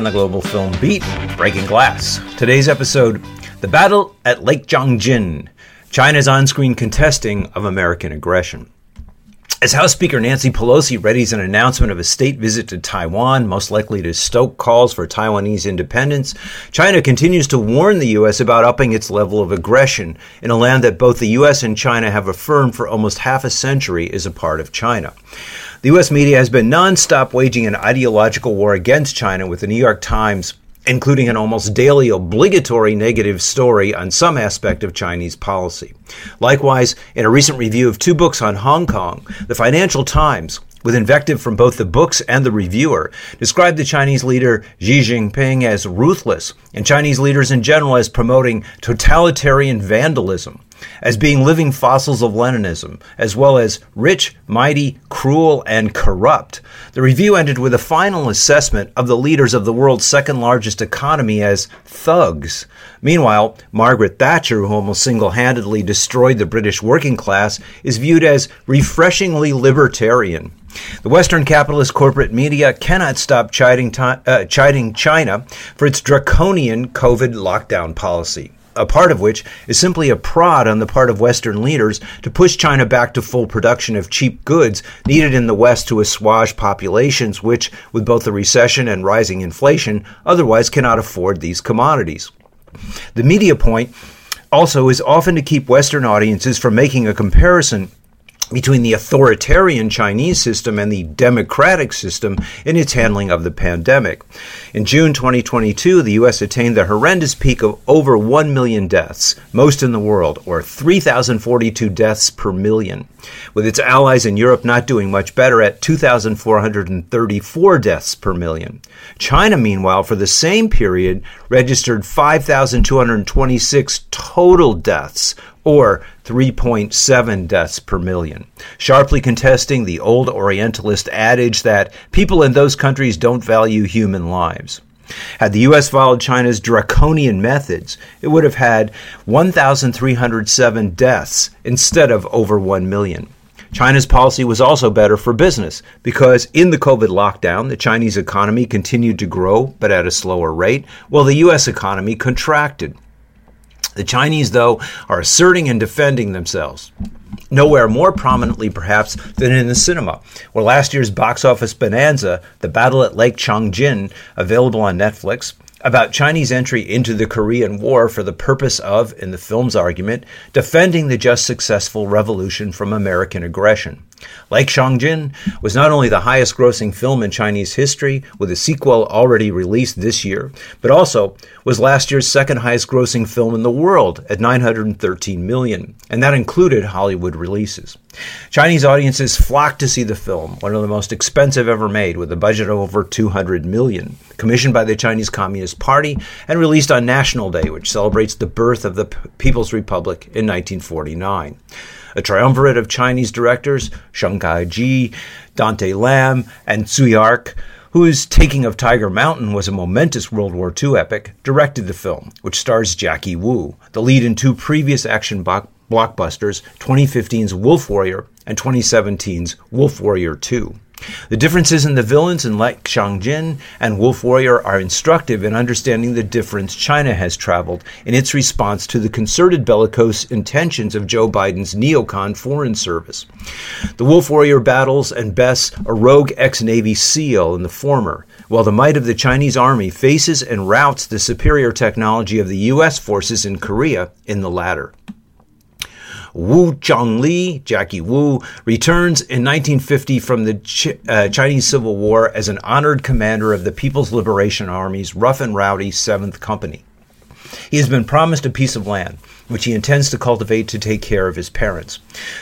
on the Global Film Beat, Breaking Glass. Today's episode The Battle at Lake Changjin China's on screen contesting of American aggression. As House Speaker Nancy Pelosi readies an announcement of a state visit to Taiwan, most likely to stoke calls for Taiwanese independence, China continues to warn the U.S. about upping its level of aggression in a land that both the U.S. and China have affirmed for almost half a century is a part of China. The U.S. media has been nonstop waging an ideological war against China, with the New York Times including an almost daily obligatory negative story on some aspect of Chinese policy. Likewise, in a recent review of two books on Hong Kong, the Financial Times with invective from both the books and the reviewer, described the Chinese leader Xi Jinping as ruthless and Chinese leaders in general as promoting totalitarian vandalism, as being living fossils of Leninism, as well as rich, mighty, cruel, and corrupt. The review ended with a final assessment of the leaders of the world's second largest economy as thugs. Meanwhile, Margaret Thatcher, who almost single handedly destroyed the British working class, is viewed as refreshingly libertarian. The Western capitalist corporate media cannot stop chiding, uh, chiding China for its draconian COVID lockdown policy a part of which is simply a prod on the part of Western leaders to push China back to full production of cheap goods needed in the West to assuage populations which, with both the recession and rising inflation, otherwise cannot afford these commodities. The media point also is often to keep Western audiences from making a comparison between the authoritarian Chinese system and the democratic system in its handling of the pandemic. In June 2022, the U.S. attained the horrendous peak of over 1 million deaths, most in the world, or 3,042 deaths per million, with its allies in Europe not doing much better at 2,434 deaths per million. China, meanwhile, for the same period, registered 5,226 total deaths, or 3.7 deaths per million, sharply contesting the old Orientalist adage that people in those countries don't value human lives. Had the U.S. followed China's draconian methods, it would have had 1,307 deaths instead of over 1 million. China's policy was also better for business because in the COVID lockdown, the Chinese economy continued to grow, but at a slower rate, while the U.S. economy contracted. The Chinese, though, are asserting and defending themselves. Nowhere more prominently, perhaps, than in the cinema, where last year's box office bonanza, The Battle at Lake Changjin, available on Netflix, about Chinese entry into the Korean War for the purpose of, in the film's argument, defending the just successful revolution from American aggression. Lake Changjin was not only the highest grossing film in Chinese history, with a sequel already released this year, but also was last year's second highest grossing film in the world at 913 million, and that included Hollywood releases. Chinese audiences flocked to see the film, one of the most expensive ever made, with a budget of over 200 million, commissioned by the Chinese Communist Party and released on National Day, which celebrates the birth of the People's Republic in 1949 a triumvirate of Chinese directors, Chen Kaige, Dante Lam, and Tsui Hark, whose Taking of Tiger Mountain was a momentous World War II epic, directed the film, which stars Jackie Wu, the lead in two previous action blockbusters, 2015's Wolf Warrior and 2017's Wolf Warrior 2. The differences in the villains in Lake Changjin and Wolf Warrior are instructive in understanding the difference China has traveled in its response to the concerted bellicose intentions of Joe Biden's neocon foreign service. The Wolf Warrior battles and bests a rogue ex Navy SEAL in the former, while the might of the Chinese army faces and routs the superior technology of the U.S. forces in Korea in the latter. Wu Zhongli, Jackie Wu, returns in 1950 from the Ch- uh, Chinese Civil War as an honored commander of the People's Liberation Army's rough and rowdy 7th Company. He has been promised a piece of land, which he intends to cultivate to take care of his parents.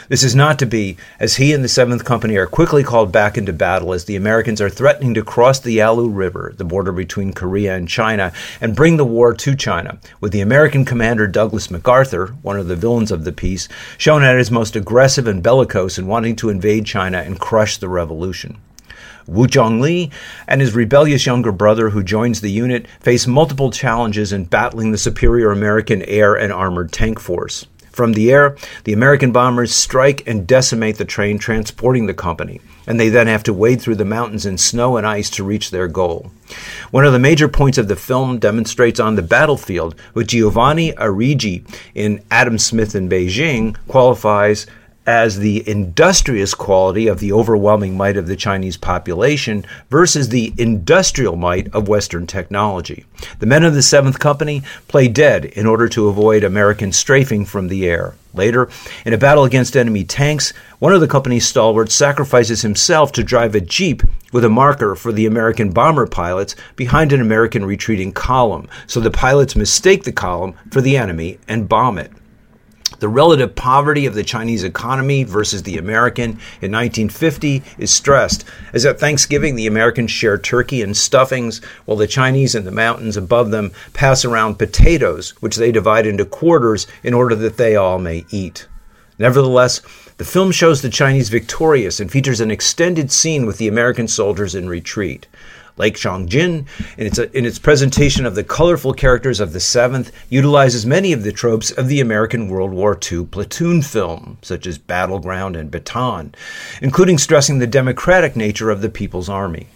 This is not to be, as he and the Seventh Company are quickly called back into battle as the Americans are threatening to cross the Yalu River, the border between Korea and China, and bring the war to China, with the American commander Douglas MacArthur, one of the villains of the piece, shown at his most aggressive and bellicose in wanting to invade China and crush the revolution. Wu Zhongli and his rebellious younger brother, who joins the unit, face multiple challenges in battling the superior American air and armored tank force. From the air, the American bombers strike and decimate the train transporting the company, and they then have to wade through the mountains in snow and ice to reach their goal. One of the major points of the film demonstrates on the battlefield, which Giovanni Arrighi in Adam Smith in Beijing qualifies as the industrious quality of the overwhelming might of the Chinese population versus the industrial might of Western technology. The men of the Seventh Company play dead in order to avoid American strafing from the air. Later, in a battle against enemy tanks, one of the company's stalwarts sacrifices himself to drive a jeep with a marker for the American bomber pilots behind an American retreating column, so the pilots mistake the column for the enemy and bomb it. The relative poverty of the Chinese economy versus the American in 1950 is stressed, as at Thanksgiving the Americans share turkey and stuffings, while the Chinese in the mountains above them pass around potatoes, which they divide into quarters in order that they all may eat. Nevertheless, the film shows the Chinese victorious and features an extended scene with the American soldiers in retreat. Lake Changjin, in its, in its presentation of the colorful characters of the 7th, utilizes many of the tropes of the American World War II platoon film, such as Battleground and Bataan, including stressing the democratic nature of the People's Army.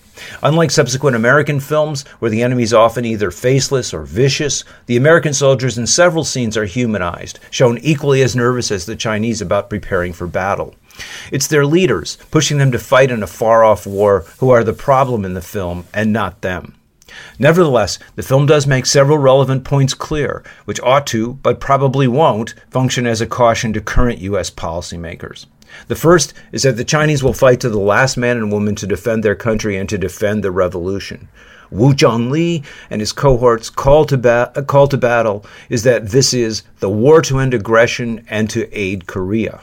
Unlike subsequent American films, where the enemy is often either faceless or vicious, the American soldiers in several scenes are humanized, shown equally as nervous as the Chinese about preparing for battle. It's their leaders, pushing them to fight in a far off war, who are the problem in the film and not them. Nevertheless, the film does make several relevant points clear, which ought to, but probably won't, function as a caution to current U.S. policymakers. The first is that the Chinese will fight to the last man and woman to defend their country and to defend the revolution. Wu Zhongli and his cohorts' call to, ba- call to battle is that this is the war to end aggression and to aid Korea.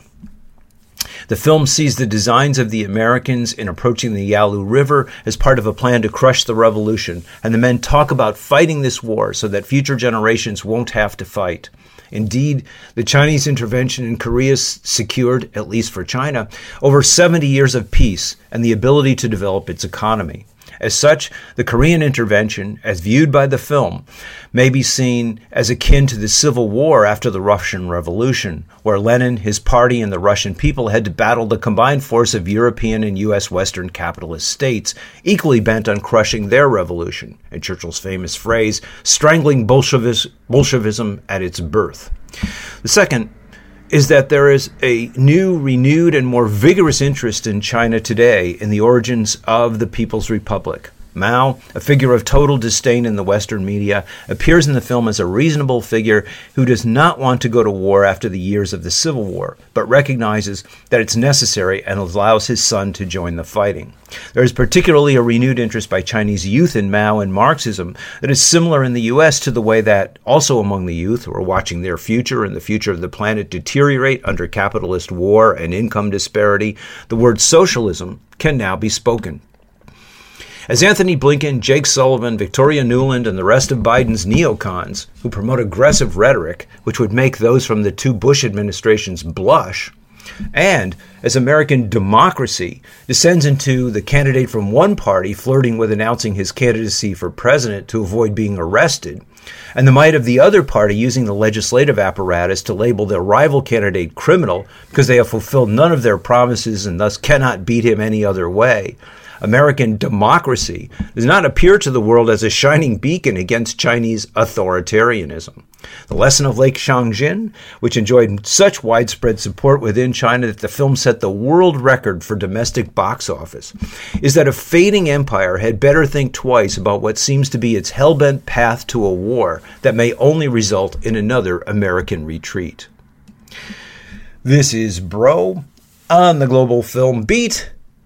The film sees the designs of the Americans in approaching the Yalu River as part of a plan to crush the revolution, and the men talk about fighting this war so that future generations won't have to fight. Indeed, the Chinese intervention in Korea secured, at least for China, over 70 years of peace and the ability to develop its economy. As such, the Korean intervention, as viewed by the film, may be seen as akin to the civil war after the Russian Revolution, where Lenin, his party, and the Russian people had to battle the combined force of European and U.S. Western capitalist states, equally bent on crushing their revolution, in Churchill's famous phrase, strangling Bolshevism at its birth. The second is that there is a new, renewed, and more vigorous interest in China today in the origins of the People's Republic. Mao, a figure of total disdain in the Western media, appears in the film as a reasonable figure who does not want to go to war after the years of the Civil War, but recognizes that it's necessary and allows his son to join the fighting. There is particularly a renewed interest by Chinese youth in Mao and Marxism that is similar in the U.S. to the way that, also among the youth who are watching their future and the future of the planet deteriorate under capitalist war and income disparity, the word socialism can now be spoken. As Antony Blinken, Jake Sullivan, Victoria Nuland, and the rest of Biden's neocons, who promote aggressive rhetoric, which would make those from the two Bush administrations blush, and as American democracy descends into the candidate from one party flirting with announcing his candidacy for president to avoid being arrested, and the might of the other party using the legislative apparatus to label their rival candidate criminal because they have fulfilled none of their promises and thus cannot beat him any other way, American democracy does not appear to the world as a shining beacon against Chinese authoritarianism. The lesson of Lake Changjin, which enjoyed such widespread support within China that the film set the world record for domestic box office, is that a fading empire had better think twice about what seems to be its hell-bent path to a war that may only result in another American retreat. This is Broe on the Global Film Beat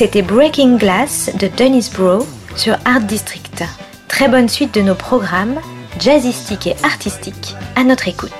C'était Breaking Glass de Dennis Bro sur Art District. Très bonne suite de nos programmes, jazzistiques et artistiques, à notre écoute.